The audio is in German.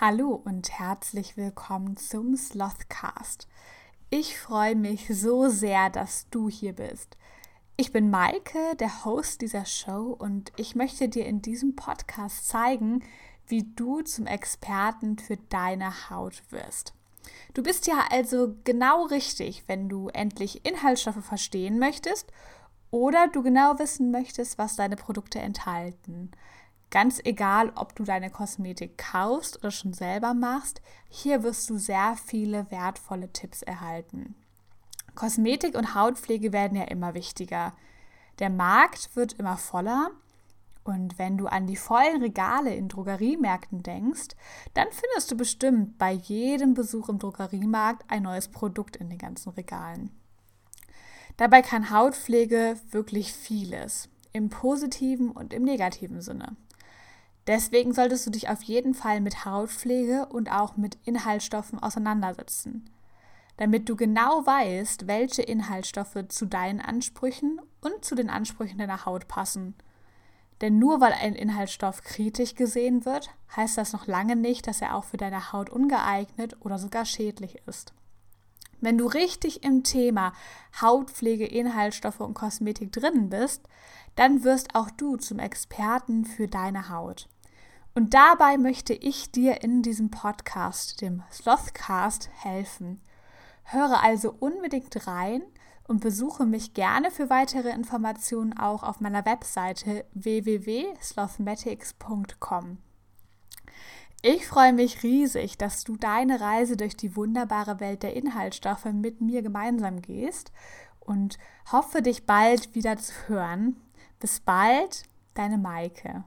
Hallo und herzlich willkommen zum Slothcast. Ich freue mich so sehr, dass du hier bist. Ich bin Maike, der Host dieser Show, und ich möchte dir in diesem Podcast zeigen, wie du zum Experten für deine Haut wirst. Du bist ja also genau richtig, wenn du endlich Inhaltsstoffe verstehen möchtest oder du genau wissen möchtest, was deine Produkte enthalten. Ganz egal, ob du deine Kosmetik kaufst oder schon selber machst, hier wirst du sehr viele wertvolle Tipps erhalten. Kosmetik und Hautpflege werden ja immer wichtiger. Der Markt wird immer voller und wenn du an die vollen Regale in Drogeriemärkten denkst, dann findest du bestimmt bei jedem Besuch im Drogeriemarkt ein neues Produkt in den ganzen Regalen. Dabei kann Hautpflege wirklich vieles, im positiven und im negativen Sinne. Deswegen solltest du dich auf jeden Fall mit Hautpflege und auch mit Inhaltsstoffen auseinandersetzen, damit du genau weißt, welche Inhaltsstoffe zu deinen Ansprüchen und zu den Ansprüchen deiner Haut passen. Denn nur weil ein Inhaltsstoff kritisch gesehen wird, heißt das noch lange nicht, dass er auch für deine Haut ungeeignet oder sogar schädlich ist. Wenn du richtig im Thema Hautpflege, Inhaltsstoffe und Kosmetik drinnen bist, dann wirst auch du zum Experten für deine Haut. Und dabei möchte ich dir in diesem Podcast, dem Slothcast, helfen. Höre also unbedingt rein und besuche mich gerne für weitere Informationen auch auf meiner Webseite www.slothmatics.com. Ich freue mich riesig, dass du deine Reise durch die wunderbare Welt der Inhaltsstoffe mit mir gemeinsam gehst und hoffe, dich bald wieder zu hören. Bis bald, deine Maike.